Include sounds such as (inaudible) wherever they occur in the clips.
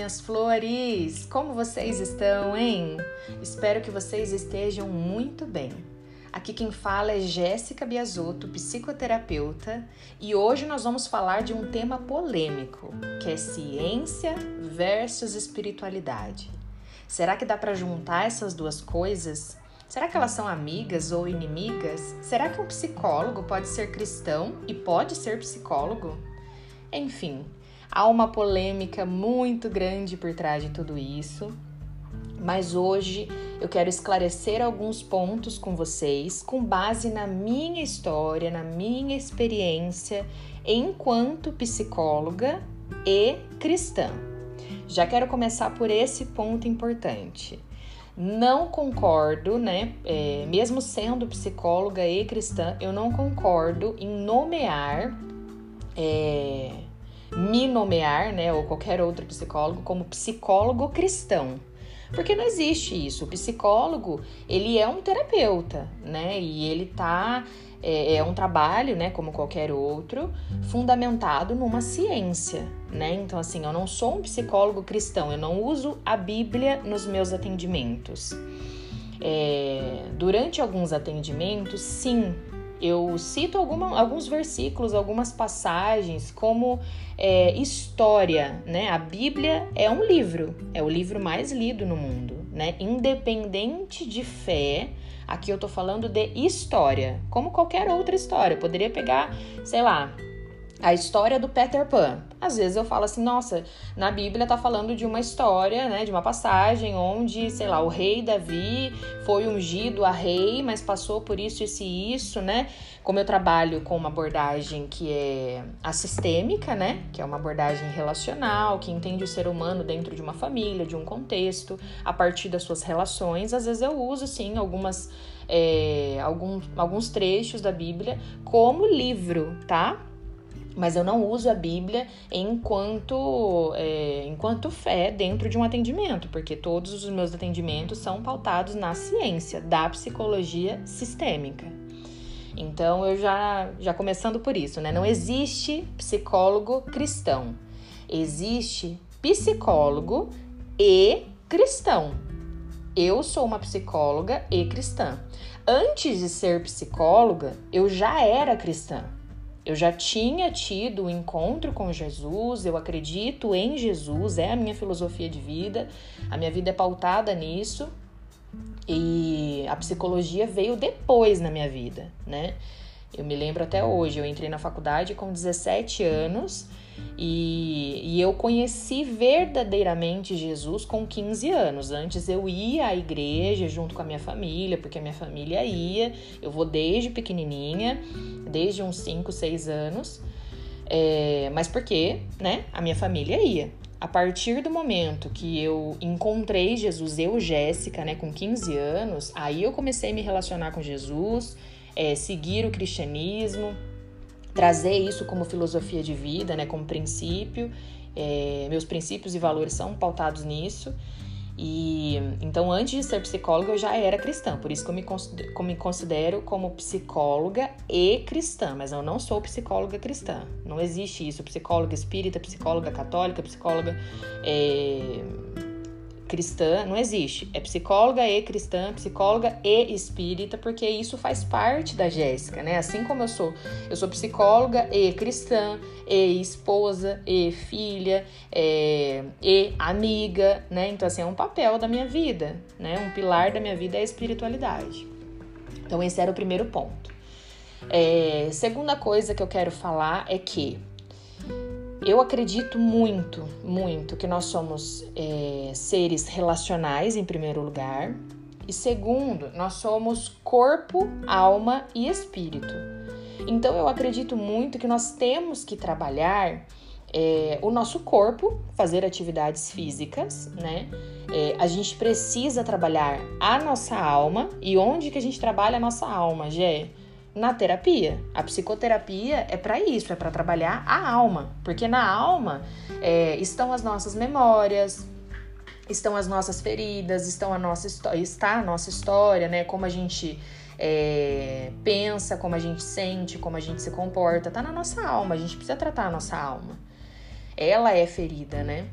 minhas flores! Como vocês estão, hein? Espero que vocês estejam muito bem. Aqui quem fala é Jéssica Biasotto, psicoterapeuta, e hoje nós vamos falar de um tema polêmico, que é ciência versus espiritualidade. Será que dá para juntar essas duas coisas? Será que elas são amigas ou inimigas? Será que um psicólogo pode ser cristão e pode ser psicólogo? Enfim, há uma polêmica muito grande por trás de tudo isso, mas hoje eu quero esclarecer alguns pontos com vocês com base na minha história, na minha experiência enquanto psicóloga e cristã. Já quero começar por esse ponto importante. Não concordo, né? É, mesmo sendo psicóloga e cristã, eu não concordo em nomear, é, me nomear, né? Ou qualquer outro psicólogo como psicólogo cristão. Porque não existe isso. O psicólogo, ele é um terapeuta, né? E ele tá é, é, um trabalho, né, como qualquer outro, fundamentado numa ciência, né? Então, assim, eu não sou um psicólogo cristão, eu não uso a Bíblia nos meus atendimentos. É, durante alguns atendimentos, sim, eu cito alguma, alguns versículos, algumas passagens como é, história, né? A Bíblia é um livro, é o livro mais lido no mundo, né? Independente de fé, aqui eu tô falando de história, como qualquer outra história. Eu poderia pegar, sei lá, a história do Peter Pan. Às vezes eu falo assim, nossa, na Bíblia tá falando de uma história, né, de uma passagem onde, sei lá, o rei Davi foi ungido a rei, mas passou por isso, isso e isso, né? Como eu trabalho com uma abordagem que é a sistêmica, né, que é uma abordagem relacional, que entende o ser humano dentro de uma família, de um contexto, a partir das suas relações, às vezes eu uso, sim, algumas, é, algum, alguns trechos da Bíblia como livro, tá? Mas eu não uso a Bíblia enquanto, é, enquanto fé dentro de um atendimento, porque todos os meus atendimentos são pautados na ciência da psicologia sistêmica. Então eu já, já começando por isso, né? Não existe psicólogo cristão, existe psicólogo e cristão. Eu sou uma psicóloga e cristã. Antes de ser psicóloga, eu já era cristã. Eu já tinha tido o um encontro com Jesus, eu acredito em Jesus, é a minha filosofia de vida, a minha vida é pautada nisso. E a psicologia veio depois na minha vida, né? Eu me lembro até hoje, eu entrei na faculdade com 17 anos e, e, eu conheci verdadeiramente Jesus com 15 anos. Antes eu ia à igreja junto com a minha família, porque a minha família ia. Eu vou desde pequenininha, desde uns 5, 6 anos. É, mas porque, né, a minha família ia. A partir do momento que eu encontrei Jesus, eu, Jéssica, né, com 15 anos, aí eu comecei a me relacionar com Jesus, é, seguir o cristianismo, trazer isso como filosofia de vida, né, como princípio. É, meus princípios e valores são pautados nisso. E então, antes de ser psicóloga, eu já era cristã, por isso que eu me considero, me considero como psicóloga e cristã, mas eu não sou psicóloga cristã. Não existe isso. Psicóloga espírita, psicóloga católica, psicóloga. É cristã, não existe. É psicóloga e cristã, psicóloga e espírita, porque isso faz parte da Jéssica, né? Assim como eu sou, eu sou psicóloga e cristã, e esposa, e filha, é, e amiga, né? Então, assim, é um papel da minha vida, né? Um pilar da minha vida é a espiritualidade. Então, esse era o primeiro ponto. É, segunda coisa que eu quero falar é que eu acredito muito, muito que nós somos é, seres relacionais, em primeiro lugar, e segundo, nós somos corpo, alma e espírito. Então, eu acredito muito que nós temos que trabalhar é, o nosso corpo, fazer atividades físicas, né? É, a gente precisa trabalhar a nossa alma. E onde que a gente trabalha a nossa alma, Gé? Na terapia. A psicoterapia é para isso, é para trabalhar a alma, porque na alma é, estão as nossas memórias, estão as nossas feridas, estão a nossa está a nossa história, né? Como a gente é, pensa, como a gente sente, como a gente se comporta, tá na nossa alma. A gente precisa tratar a nossa alma. Ela é ferida, né?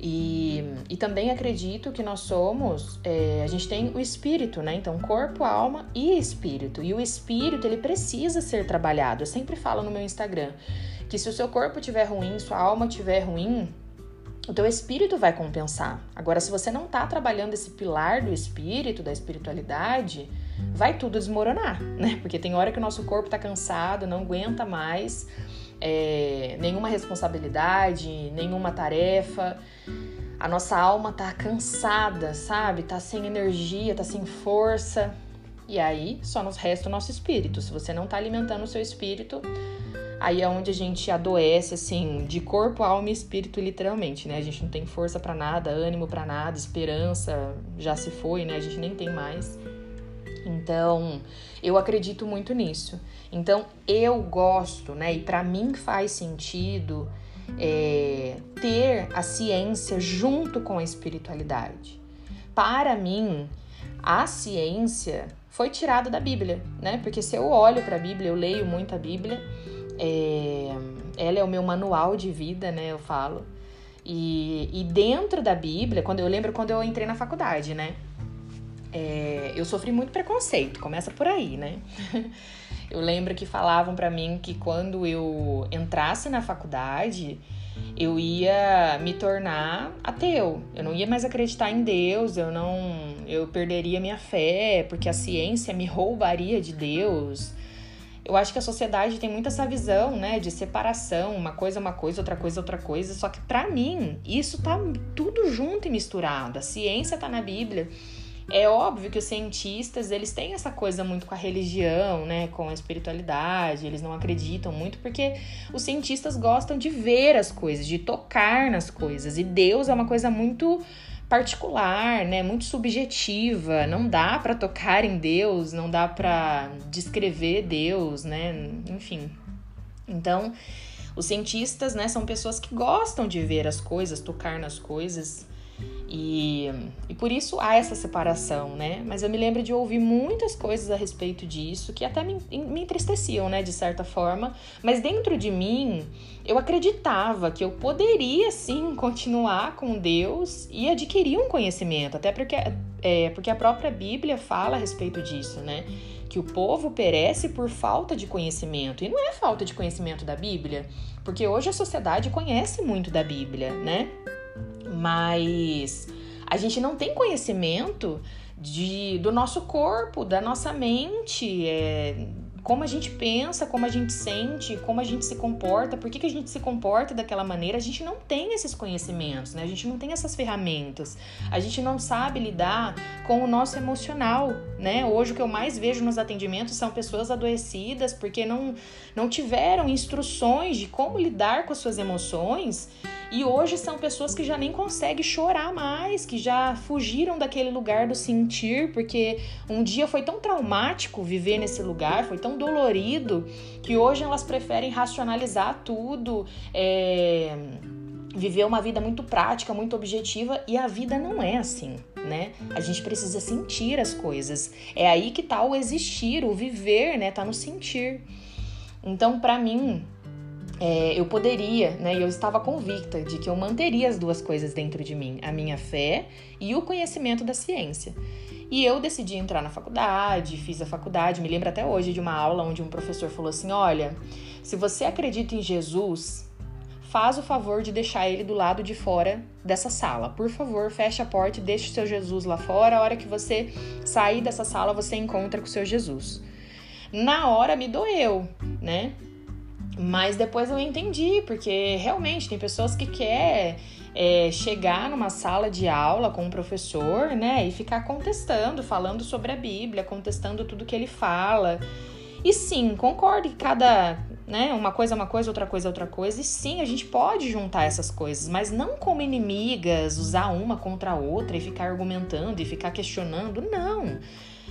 E, e também acredito que nós somos, é, a gente tem o espírito, né? Então, corpo, alma e espírito. E o espírito, ele precisa ser trabalhado. Eu sempre falo no meu Instagram que se o seu corpo estiver ruim, sua alma estiver ruim, o teu espírito vai compensar. Agora, se você não está trabalhando esse pilar do espírito, da espiritualidade, vai tudo desmoronar, né? Porque tem hora que o nosso corpo está cansado, não aguenta mais é, nenhuma responsabilidade, nenhuma tarefa. A nossa alma tá cansada, sabe? Tá sem energia, tá sem força. E aí só nos resta o nosso espírito. Se você não tá alimentando o seu espírito, aí é onde a gente adoece, assim, de corpo, alma e espírito, literalmente, né? A gente não tem força para nada, ânimo para nada, esperança já se foi, né? A gente nem tem mais. Então, eu acredito muito nisso. Então, eu gosto, né? E para mim faz sentido é, ter a ciência junto com a espiritualidade. Para mim, a ciência foi tirada da Bíblia, né? Porque se eu olho para a Bíblia, eu leio muito a Bíblia, é, ela é o meu manual de vida, né? Eu falo. E, e dentro da Bíblia, quando eu lembro quando eu entrei na faculdade, né? É, eu sofri muito preconceito, começa por aí, né? (laughs) Eu lembro que falavam para mim que quando eu entrasse na faculdade, eu ia me tornar ateu. Eu não ia mais acreditar em Deus, eu não, eu perderia minha fé, porque a ciência me roubaria de Deus. Eu acho que a sociedade tem muito essa visão, né, de separação, uma coisa é uma coisa, outra coisa é outra coisa, só que para mim, isso tá tudo junto e misturado. A ciência tá na Bíblia. É óbvio que os cientistas, eles têm essa coisa muito com a religião, né, com a espiritualidade, eles não acreditam muito porque os cientistas gostam de ver as coisas, de tocar nas coisas, e Deus é uma coisa muito particular, né, muito subjetiva, não dá para tocar em Deus, não dá para descrever Deus, né? Enfim. Então, os cientistas, né, são pessoas que gostam de ver as coisas, tocar nas coisas, e, e por isso há essa separação, né? Mas eu me lembro de ouvir muitas coisas a respeito disso que até me, me entristeciam, né, de certa forma. Mas dentro de mim, eu acreditava que eu poderia sim (laughs) continuar com Deus e adquirir um conhecimento, até porque, é, porque a própria Bíblia fala a respeito disso, né? Que o povo perece por falta de conhecimento. E não é falta de conhecimento da Bíblia, porque hoje a sociedade conhece muito da Bíblia, né? Mas a gente não tem conhecimento de, do nosso corpo, da nossa mente, é, como a gente pensa, como a gente sente, como a gente se comporta, por que, que a gente se comporta daquela maneira, a gente não tem esses conhecimentos, né? A gente não tem essas ferramentas, a gente não sabe lidar com o nosso emocional, né? Hoje o que eu mais vejo nos atendimentos são pessoas adoecidas porque não, não tiveram instruções de como lidar com as suas emoções e hoje são pessoas que já nem conseguem chorar mais, que já fugiram daquele lugar do sentir, porque um dia foi tão traumático viver nesse lugar, foi tão dolorido, que hoje elas preferem racionalizar tudo, é, viver uma vida muito prática, muito objetiva, e a vida não é assim, né? A gente precisa sentir as coisas. É aí que tá o existir, o viver, né? Tá no sentir. Então, para mim, é, eu poderia, né, e eu estava convicta de que eu manteria as duas coisas dentro de mim, a minha fé e o conhecimento da ciência. E eu decidi entrar na faculdade, fiz a faculdade, me lembro até hoje de uma aula onde um professor falou assim: "Olha, se você acredita em Jesus, faz o favor de deixar ele do lado de fora dessa sala. Por favor, feche a porta e deixe o seu Jesus lá fora. A hora que você sair dessa sala, você encontra com o seu Jesus." Na hora me doeu, né? Mas depois eu entendi, porque realmente tem pessoas que querem é, chegar numa sala de aula com um professor, né, e ficar contestando, falando sobre a Bíblia, contestando tudo que ele fala. E sim, concordo que cada, né, uma coisa é uma coisa, outra coisa é outra coisa, e sim, a gente pode juntar essas coisas, mas não como inimigas, usar uma contra a outra e ficar argumentando e ficar questionando, não.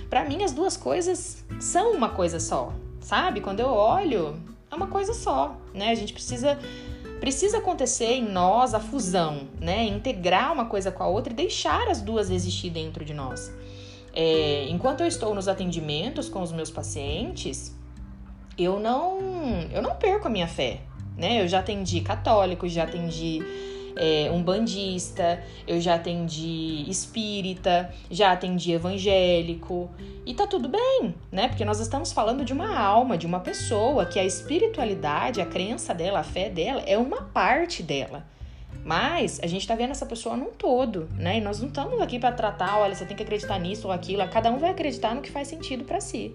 Para mim as duas coisas são uma coisa só, sabe? Quando eu olho, é uma coisa só, né? A gente precisa precisa acontecer em nós a fusão, né? Integrar uma coisa com a outra e deixar as duas existir dentro de nós. É, enquanto eu estou nos atendimentos com os meus pacientes, eu não eu não perco a minha fé, né? Eu já atendi católicos, já atendi é, umbandista, eu já atendi espírita, já atendi evangélico. E tá tudo bem, né? Porque nós estamos falando de uma alma, de uma pessoa que a espiritualidade, a crença dela, a fé dela é uma parte dela. Mas a gente tá vendo essa pessoa num todo, né? E nós não estamos aqui para tratar, olha, você tem que acreditar nisso ou aquilo. Cada um vai acreditar no que faz sentido para si.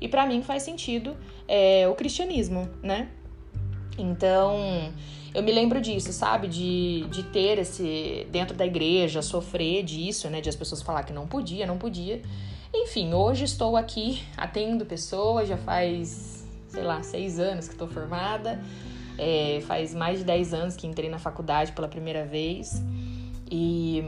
E para mim faz sentido é, o cristianismo, né? Então, eu me lembro disso, sabe? De, de ter esse. dentro da igreja, sofrer disso, né? De as pessoas falar que não podia, não podia. Enfim, hoje estou aqui atendo pessoas, já faz, sei lá, seis anos que estou formada. É, faz mais de dez anos que entrei na faculdade pela primeira vez. E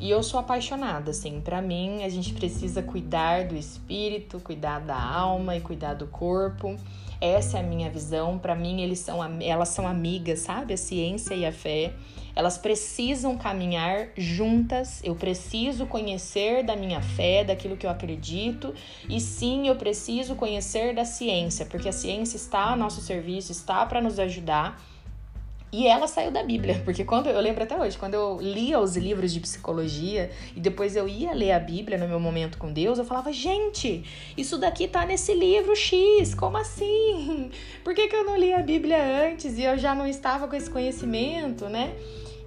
e eu sou apaixonada, assim. Para mim, a gente precisa cuidar do espírito, cuidar da alma e cuidar do corpo. Essa é a minha visão. Para mim, eles são, elas são amigas, sabe? A ciência e a fé. Elas precisam caminhar juntas. Eu preciso conhecer da minha fé, daquilo que eu acredito. E sim, eu preciso conhecer da ciência, porque a ciência está a nosso serviço, está para nos ajudar e ela saiu da Bíblia, porque quando eu lembro até hoje, quando eu lia os livros de psicologia e depois eu ia ler a Bíblia no meu momento com Deus, eu falava: "Gente, isso daqui tá nesse livro X, como assim? Por que, que eu não li a Bíblia antes e eu já não estava com esse conhecimento, né?"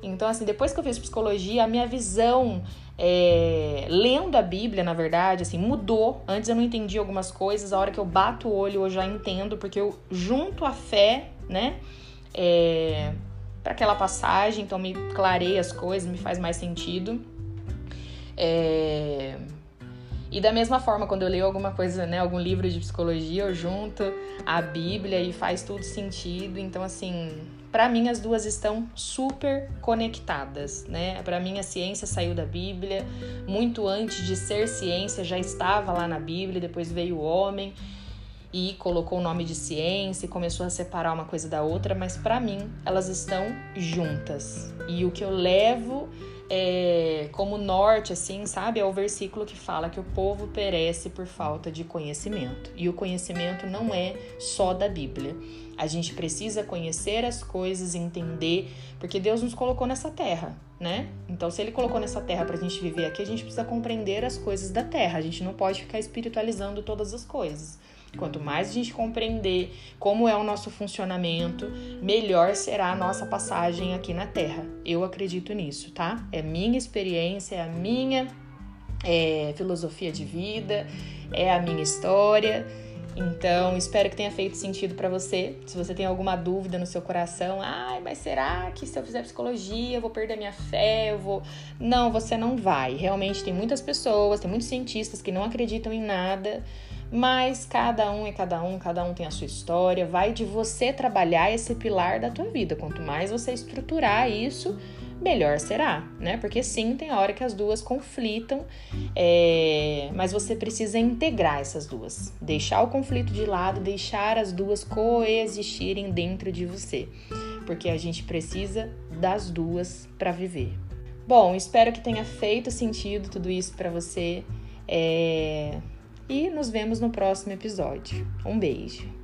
Então, assim, depois que eu fiz psicologia, a minha visão é, lendo a Bíblia, na verdade, assim, mudou. Antes eu não entendia algumas coisas, a hora que eu bato o olho eu já entendo, porque eu junto a fé, né? É, para aquela passagem, então me clareia as coisas, me faz mais sentido. É, e da mesma forma, quando eu leio alguma coisa, né, algum livro de psicologia, eu junto a Bíblia e faz tudo sentido. Então, assim, para mim as duas estão super conectadas, né? Para mim a ciência saiu da Bíblia, muito antes de ser ciência já estava lá na Bíblia, depois veio o homem e colocou o nome de ciência e começou a separar uma coisa da outra, mas para mim elas estão juntas. E o que eu levo é, como norte, assim, sabe, é o versículo que fala que o povo perece por falta de conhecimento. E o conhecimento não é só da Bíblia. A gente precisa conhecer as coisas, entender, porque Deus nos colocou nessa terra, né? Então, se Ele colocou nessa terra para a gente viver aqui, a gente precisa compreender as coisas da terra. A gente não pode ficar espiritualizando todas as coisas. Quanto mais a gente compreender como é o nosso funcionamento, melhor será a nossa passagem aqui na Terra. Eu acredito nisso, tá? É minha experiência, é a minha é, filosofia de vida, é a minha história. Então, espero que tenha feito sentido para você. Se você tem alguma dúvida no seu coração, ai, mas será que se eu fizer psicologia eu vou perder minha fé? Eu vou. Não, você não vai. Realmente tem muitas pessoas, tem muitos cientistas que não acreditam em nada mas cada um é cada um, cada um tem a sua história. Vai de você trabalhar esse pilar da tua vida. Quanto mais você estruturar isso, melhor será, né? Porque sim, tem hora que as duas conflitam, é... mas você precisa integrar essas duas, deixar o conflito de lado, deixar as duas coexistirem dentro de você, porque a gente precisa das duas para viver. Bom, espero que tenha feito sentido tudo isso para você. É e nos vemos no próximo episódio. Um beijo!